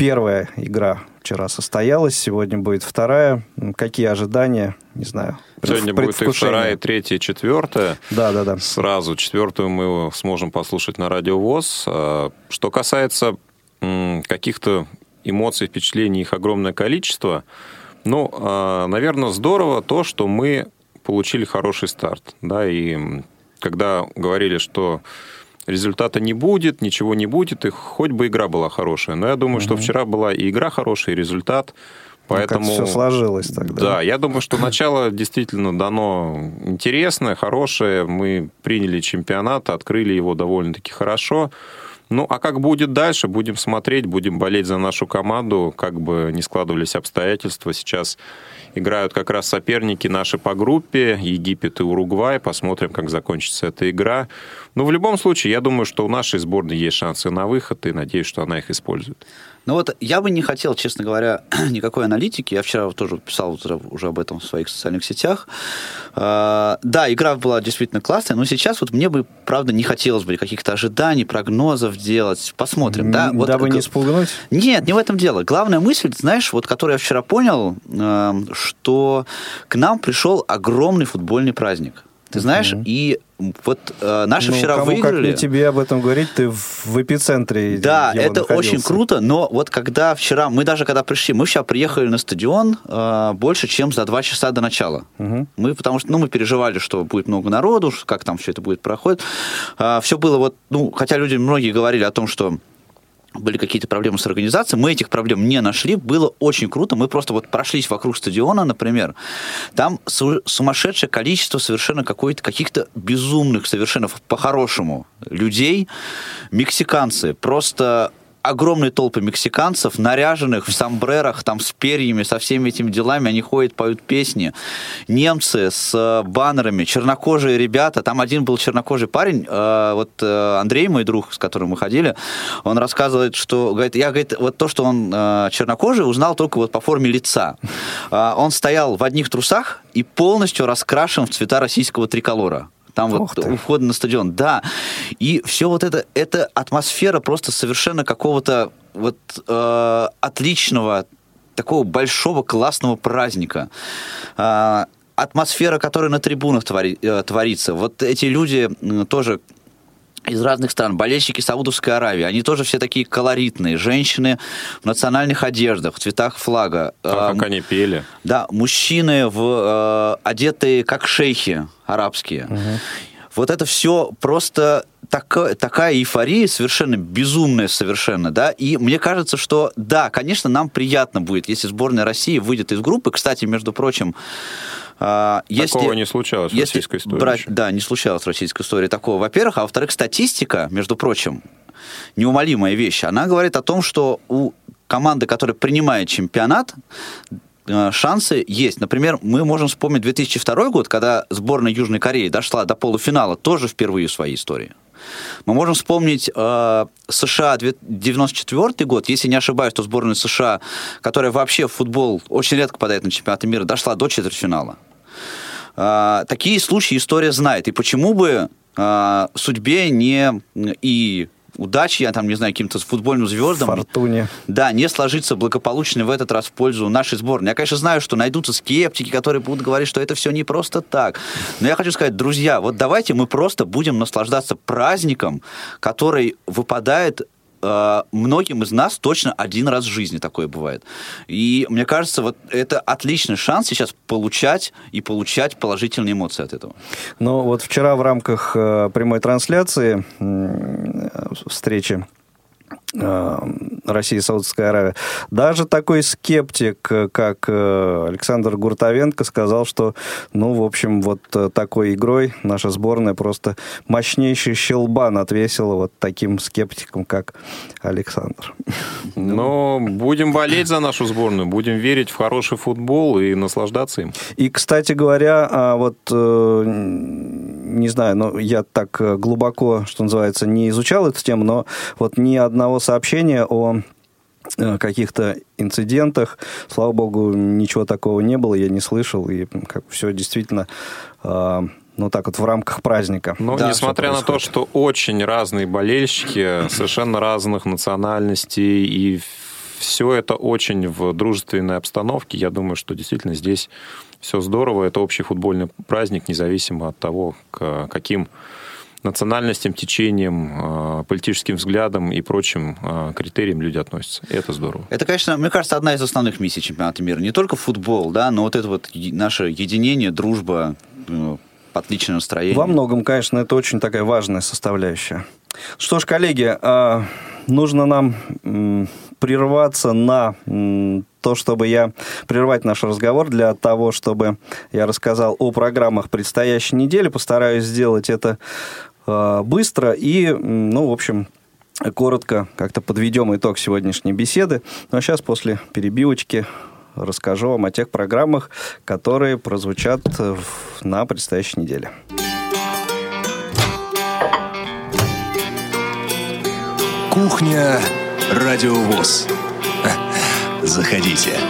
Первая игра вчера состоялась, сегодня будет вторая. Какие ожидания? Не знаю. Сегодня будет и вторая, и третья, и четвертая. Да, да, да. Сразу четвертую мы сможем послушать на радио ВОЗ. А, Что касается каких-то эмоций, впечатлений, их огромное количество. Ну, наверное, здорово то, что мы получили хороший старт. Да, и когда говорили, что результата не будет, ничего не будет, и хоть бы игра была хорошая. Но я думаю, что вчера была и игра хорошая, и результат. Поэтому все сложилось тогда. Да, я думаю, что начало действительно дано интересное, хорошее. Мы приняли чемпионат, открыли его довольно-таки хорошо. Ну, а как будет дальше, будем смотреть, будем болеть за нашу команду, как бы не складывались обстоятельства. Сейчас играют как раз соперники наши по группе, Египет и Уругвай. Посмотрим, как закончится эта игра. Но в любом случае, я думаю, что у нашей сборной есть шансы на выход, и надеюсь, что она их использует. Ну вот я бы не хотел, честно говоря, никакой аналитики. Я вчера тоже писал уже об этом в своих социальных сетях. А, да, игра была действительно классная, но сейчас вот мне бы, правда, не хотелось бы каких-то ожиданий, прогнозов делать. Посмотрим, да? Вот, Дабы не спугнуть? Нет, не в этом дело. Главная мысль, знаешь, вот которую я вчера понял, эм, что к нам пришел огромный футбольный праздник. Ты знаешь, mm-hmm. и вот э, наши ну, вчера кому, выиграли. Как не тебе об этом говорить, ты в, эпицентре. Да, это находился. очень круто, но вот когда вчера, мы даже когда пришли, мы вчера приехали на стадион э, больше, чем за два часа до начала. Угу. Мы, потому что, ну, мы переживали, что будет много народу, как там все это будет проходить. Э, все было вот, ну, хотя люди многие говорили о том, что были какие-то проблемы с организацией, мы этих проблем не нашли, было очень круто, мы просто вот прошлись вокруг стадиона, например, там сумасшедшее количество совершенно какой-то, каких-то безумных совершенно по-хорошему людей, мексиканцы, просто огромные толпы мексиканцев, наряженных в сомбрерах, там, с перьями, со всеми этими делами, они ходят, поют песни. Немцы с э, баннерами, чернокожие ребята, там один был чернокожий парень, э, вот э, Андрей, мой друг, с которым мы ходили, он рассказывает, что, говорит, я, говорит, вот то, что он чернокожий, узнал только вот по форме лица. Он стоял в одних трусах и полностью раскрашен в цвета российского триколора. Там Ух вот ты. у входа на стадион, да. И все вот это, это атмосфера просто совершенно какого-то вот э, отличного, такого большого классного праздника. Э, атмосфера, которая на трибунах твори, э, творится. Вот эти люди э, тоже из разных стран, болельщики Саудовской Аравии, они тоже все такие колоритные, женщины в национальных одеждах, в цветах флага. А как они пели. Да, мужчины в, э, одетые как шейхи арабские. Угу. Вот это все просто такая, такая эйфория совершенно безумная совершенно, да, и мне кажется, что да, конечно, нам приятно будет, если сборная России выйдет из группы. Кстати, между прочим, а, если, такого не случалось если в российской истории. Брать, да, не случалось в российской истории такого, во-первых. А во-вторых, статистика, между прочим, неумолимая вещь, она говорит о том, что у команды, которая принимает чемпионат, э, шансы есть. Например, мы можем вспомнить 2002 год, когда сборная Южной Кореи дошла до полуфинала тоже впервые в своей истории. Мы можем вспомнить э, США 94 год, если не ошибаюсь, то сборная США, которая вообще в футбол очень редко попадает на чемпионаты мира, дошла до четвертьфинала. А, такие случаи история знает. И почему бы а, судьбе не и удачи, я там, не знаю, каким-то футбольным звездам. Фортуне. Да, не сложиться благополучно в этот раз в пользу нашей сборной. Я, конечно, знаю, что найдутся скептики, которые будут говорить, что это все не просто так. Но я хочу сказать, друзья, вот давайте мы просто будем наслаждаться праздником, который выпадает Э, многим из нас точно один раз в жизни такое бывает. И мне кажется, вот это отличный шанс сейчас получать и получать положительные эмоции от этого. Ну вот вчера в рамках э, прямой трансляции э, встречи России и Саудовская Аравия. Даже такой скептик, как э, Александр Гуртовенко, сказал, что, ну, в общем, вот э, такой игрой наша сборная просто мощнейший щелбан отвесила вот таким скептикам, как Александр. Но будем болеть за нашу сборную, будем верить в хороший футбол и наслаждаться им. И, кстати говоря, а вот, не знаю, но я так глубоко, что называется, не изучал эту тему, но вот ни одного сообщения о э, каких-то инцидентах. Слава богу, ничего такого не было, я не слышал, и как все действительно э, ну так вот в рамках праздника. Но да, несмотря на то, что очень разные болельщики, совершенно разных национальностей, и все это очень в дружественной обстановке, я думаю, что действительно здесь все здорово. Это общий футбольный праздник, независимо от того, к каким национальностям, течениям, а, политическим взглядам и прочим а, критериям люди относятся. И это здорово. Это, конечно, мне кажется, одна из основных миссий чемпионата мира. Не только футбол, да, но вот это вот наше единение, дружба, ну, отличное настроение. Во многом, конечно, это очень такая важная составляющая. Что ж, коллеги, а, нужно нам прерваться на то, чтобы я прервать наш разговор для того, чтобы я рассказал о программах предстоящей недели. Постараюсь сделать это э, быстро и, ну, в общем, коротко как-то подведем итог сегодняшней беседы. Ну а сейчас после перебивочки расскажу вам о тех программах, которые прозвучат на предстоящей неделе. Кухня Радиовоз. Заходите.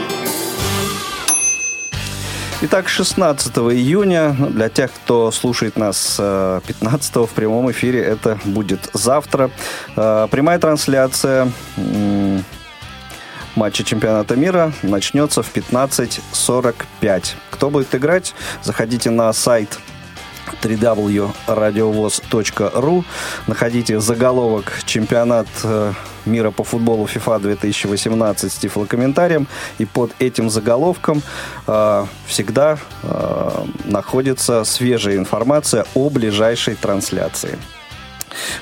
Итак, 16 июня, для тех, кто слушает нас 15 в прямом эфире, это будет завтра. Э, прямая трансляция матча чемпионата мира начнется в 15.45. Кто будет играть, заходите на сайт www.radiovoz.ru Находите заголовок «Чемпионат э, мира по футболу FIFA 2018 с тифлокомментарием». И под этим заголовком э, всегда э, находится свежая информация о ближайшей трансляции.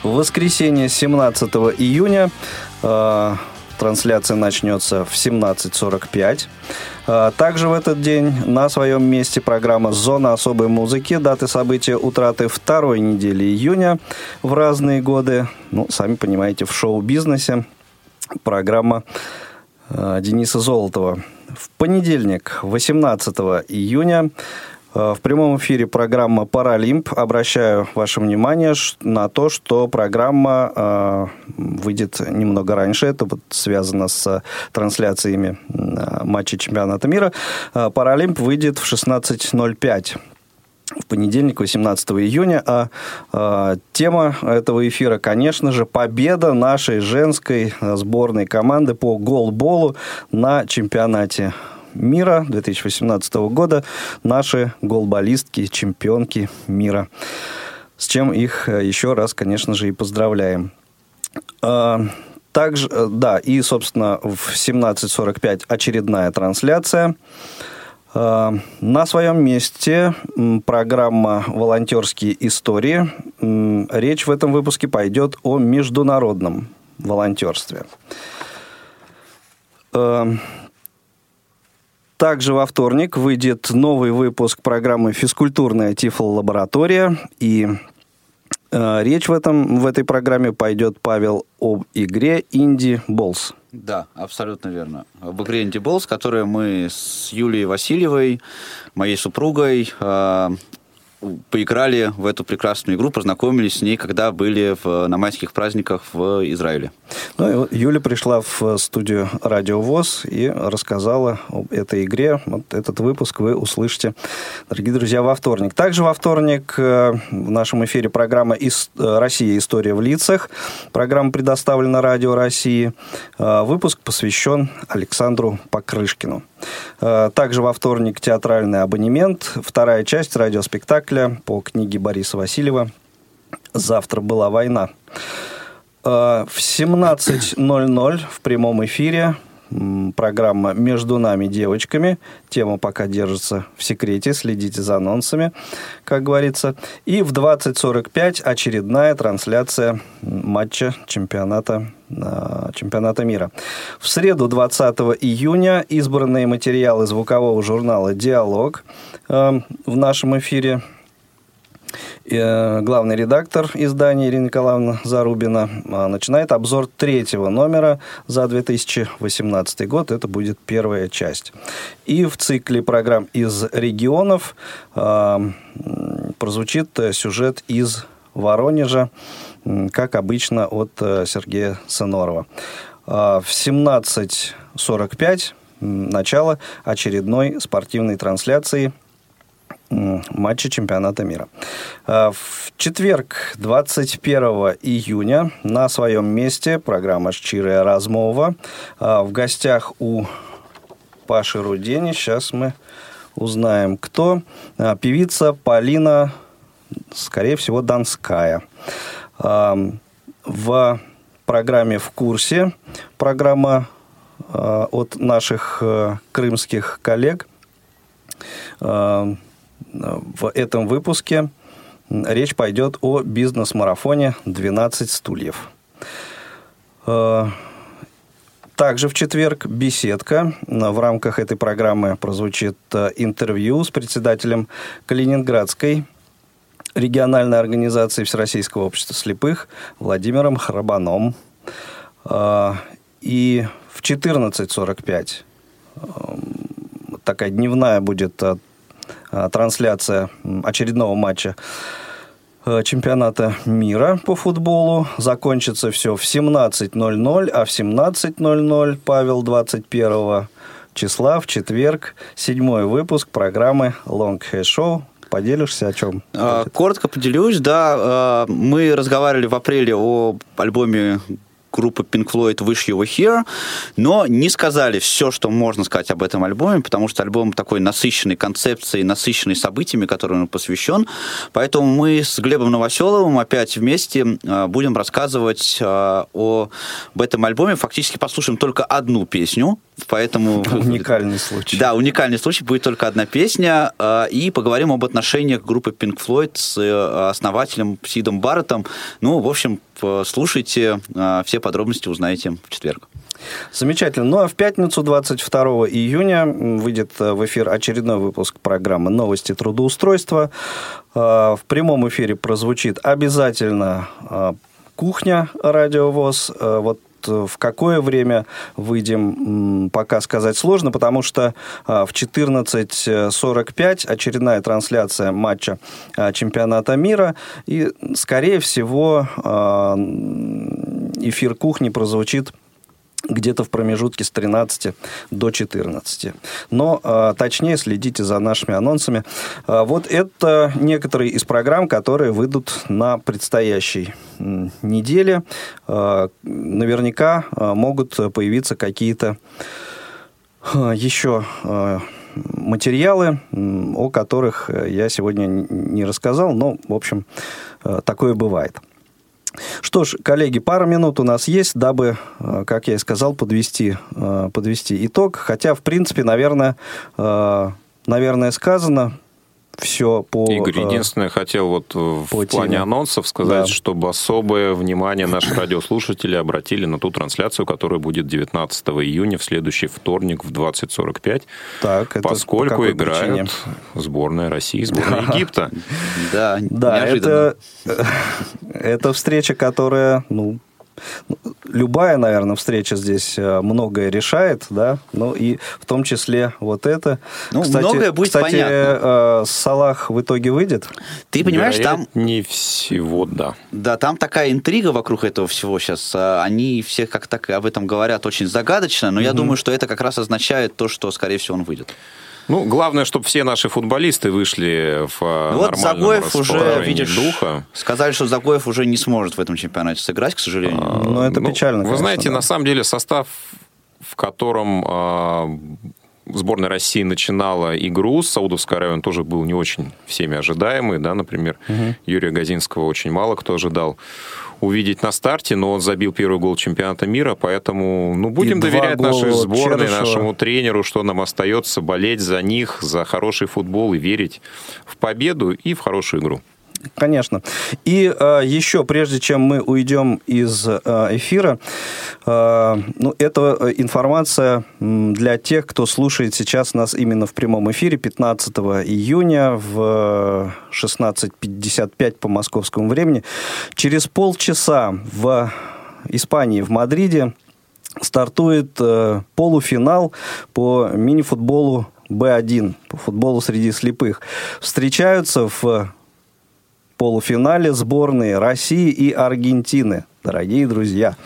В воскресенье 17 июня э, Трансляция начнется в 17.45. А, также в этот день на своем месте программа «Зона особой музыки». Даты события утраты второй недели июня в разные годы. Ну, сами понимаете, в шоу-бизнесе программа а, Дениса Золотова. В понедельник, 18 июня, в прямом эфире программа «Паралимп». Обращаю ваше внимание на то, что программа э, выйдет немного раньше. Это вот связано с трансляциями э, матча чемпионата мира. «Паралимп» выйдет в 16.05 в понедельник, 18 июня. А э, тема этого эфира, конечно же, победа нашей женской сборной команды по голболу на чемпионате мира 2018 года наши голболистки, чемпионки мира. С чем их э, еще раз, конечно же, и поздравляем. А, также, э, да, и, собственно, в 17.45 очередная трансляция. А, на своем месте программа «Волонтерские истории». Речь в этом выпуске пойдет о международном волонтерстве. Также во вторник выйдет новый выпуск программы «Физкультурная тифлолаборатория». И э, речь в, этом, в этой программе пойдет, Павел, об игре «Инди Болс». Да, абсолютно верно. Об игре «Инди Болс», которую мы с Юлией Васильевой, моей супругой, э, поиграли в эту прекрасную игру, познакомились с ней, когда были в, на майских праздниках в Израиле. Ну, Юля пришла в студию Радио ВОЗ и рассказала об этой игре. Вот этот выпуск вы услышите, дорогие друзья, во вторник. Также во вторник э, в нашем эфире программа «Россия. История в лицах». Программа предоставлена Радио России. Э, выпуск посвящен Александру Покрышкину. Э, также во вторник театральный абонемент. Вторая часть радиоспектакля по книге Бориса Васильева «Завтра была война». Э, в 17.00 в прямом эфире программа «Между нами девочками». Тема пока держится в секрете, следите за анонсами, как говорится. И в 20.45 очередная трансляция матча чемпионата, э, чемпионата мира. В среду 20 июня избранные материалы звукового журнала «Диалог» э, в нашем эфире Э, главный редактор издания Ирина Николаевна Зарубина а, начинает обзор третьего номера за 2018 год. Это будет первая часть. И в цикле программ из регионов а, прозвучит сюжет из Воронежа, как обычно, от э, Сергея Сынорова. А, в 17.45 начало очередной спортивной трансляции – матча чемпионата мира. А, в четверг, 21 июня, на своем месте программа «Щирая размова». А, в гостях у Паши Рудени. Сейчас мы узнаем, кто. Певица Полина, скорее всего, Донская. В программе «В курсе» программа от наших э, крымских коллег в этом выпуске речь пойдет о бизнес-марафоне «12 стульев». Э, Также в четверг беседка. В рамках этой программы прозвучит э, интервью с председателем Калининградской региональной организации Всероссийского общества слепых Владимиром Храбаном. А, и в 14.45 эм, такая дневная будет э, трансляция очередного матча Э, чемпионата мира по футболу. Закончится все в 17.00, а в 17.00, Павел, 21 числа, в четверг, седьмой выпуск программы Long Hair Show. Поделишься о чем? А, коротко поделюсь, да. А, мы разговаривали в апреле о альбоме группы Pink Floyd Wish You Were Here, но не сказали все, что можно сказать об этом альбоме, потому что альбом такой насыщенный концепцией, насыщенный событиями, которым он посвящен. Поэтому мы с Глебом Новоселовым опять вместе э, будем рассказывать э, об этом альбоме. Фактически послушаем только одну песню, поэтому... Уникальный случай. Да, уникальный случай, будет только одна песня, э, и поговорим об отношениях группы Pink Floyd с основателем Сидом Барреттом. Ну, в общем, слушайте, все подробности узнаете в четверг. Замечательно. Ну а в пятницу, 22 июня, выйдет в эфир очередной выпуск программы «Новости трудоустройства». В прямом эфире прозвучит обязательно кухня радиовоз. Вот в какое время выйдем, пока сказать сложно, потому что в 14.45 очередная трансляция матча чемпионата мира, и, скорее всего, эфир кухни прозвучит где-то в промежутке с 13 до 14. Но э, точнее следите за нашими анонсами. Э, вот это некоторые из программ, которые выйдут на предстоящей неделе. Э, наверняка э, могут появиться какие-то э, еще э, материалы, о которых я сегодня не рассказал, но, в общем, такое бывает. Что ж, коллеги, пара минут у нас есть, дабы, э, как я и сказал, подвести, э, подвести итог. Хотя, в принципе, наверное, э, наверное, сказано все по... Игорь, единственное, хотел вот в по плане теме. анонсов сказать, да. чтобы особое внимание наши радиослушатели обратили на ту трансляцию, которая будет 19 июня в следующий вторник в 20.45, так, поскольку по играет причине? сборная России, сборная Египта. Да, да это, это встреча, которая, ну, любая, наверное, встреча здесь э, многое решает, да, ну и в том числе вот это. Ну, кстати, многое будет кстати, понятно. Э, Салах в итоге выйдет? Ты понимаешь, там... Не всего, да. Да, там такая интрига вокруг этого всего сейчас. Э, они все как так об этом говорят очень загадочно, но угу. я думаю, что это как раз означает то, что, скорее всего, он выйдет. Ну, главное, чтобы все наши футболисты вышли в ну, вот Загоев уже, видишь, духа. Сказали, что Загоев уже не сможет в этом чемпионате сыграть, к сожалению. А, ну, это ну, печально. Вы конечно, знаете, да. на самом деле состав, в котором а, сборная России начинала игру с Саудовской Аравией, он тоже был не очень всеми ожидаемый, да, например, угу. Юрия Газинского очень мало кто ожидал увидеть на старте, но он забил первый гол чемпионата мира, поэтому ну, будем И доверять нашей сборной, Черышева. нашему тренеру, что нам остается болеть за них, за хороший футбол и верить в победу и в хорошую игру. Конечно. И э, еще, прежде чем мы уйдем из э, эфира, э, ну, это информация для тех, кто слушает сейчас нас именно в прямом эфире 15 июня в 16.55 по московскому времени. Через полчаса в Испании, в Мадриде, стартует э, полуфинал по мини-футболу Б1, по футболу среди слепых. Встречаются в полуфинале сборные России и Аргентины. Дорогие друзья.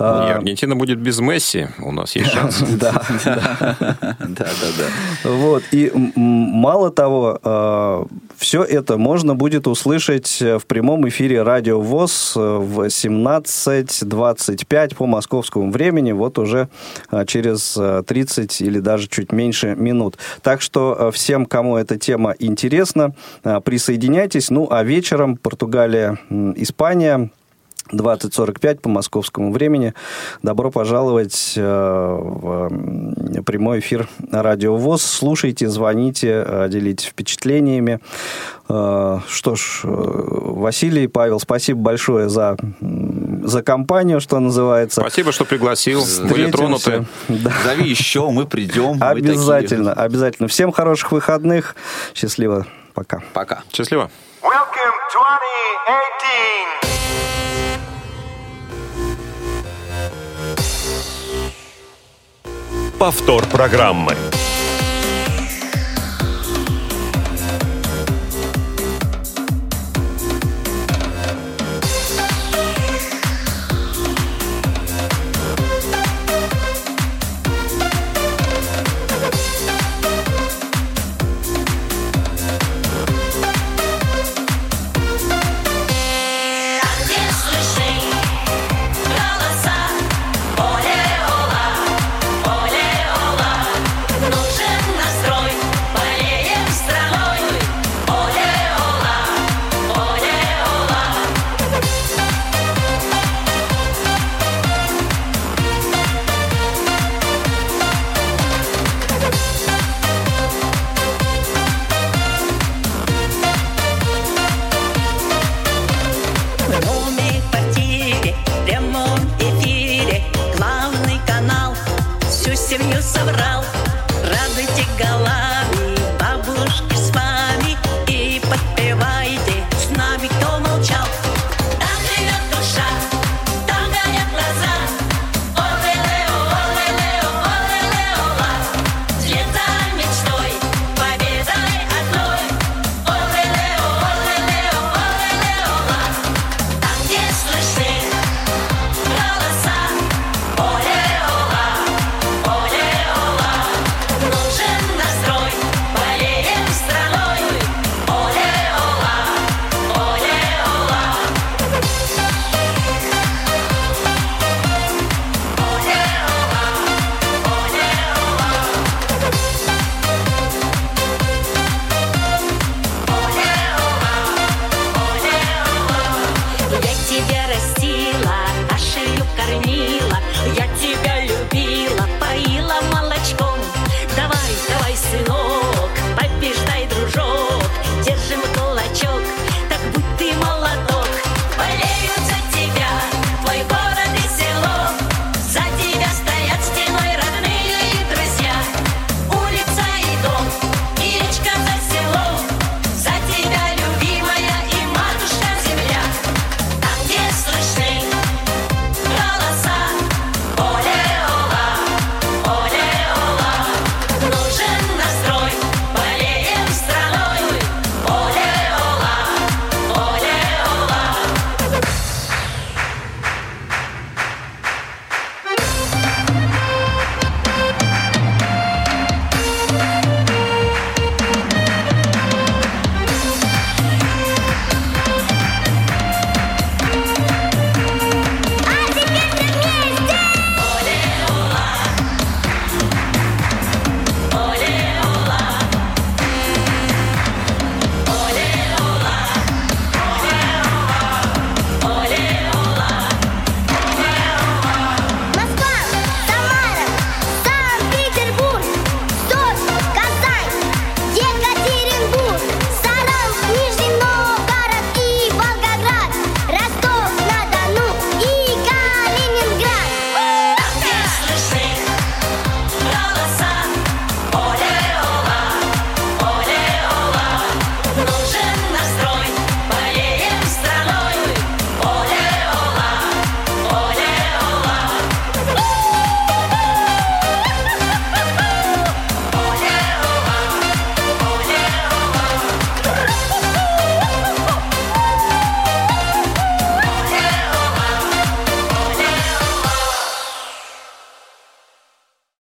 И а, Аргентина будет без Месси, у нас есть шанс. Да, да, да, да. Вот, и мало того, а, все это можно будет услышать в прямом эфире Радио ВОЗ в 17.25 по московскому времени, вот уже а, через 30 или даже чуть меньше минут. Так что всем, кому эта тема интересна, присоединяйтесь. Ну, а вечером Португалия, Испания, 20.45 по московскому времени. Добро пожаловать э, в прямой эфир Радио ВОЗ. Слушайте, звоните, э, делитесь впечатлениями. Э, что ж, Василий, Павел, спасибо большое за за компанию, что называется. Спасибо, что пригласил. Были тронуты. Да. Зови еще, мы придем. мы Обязательно, обязательно. Всем хороших выходных. Счастливо. Пока. Пока. Счастливо. Welcome 2018. Повтор программы.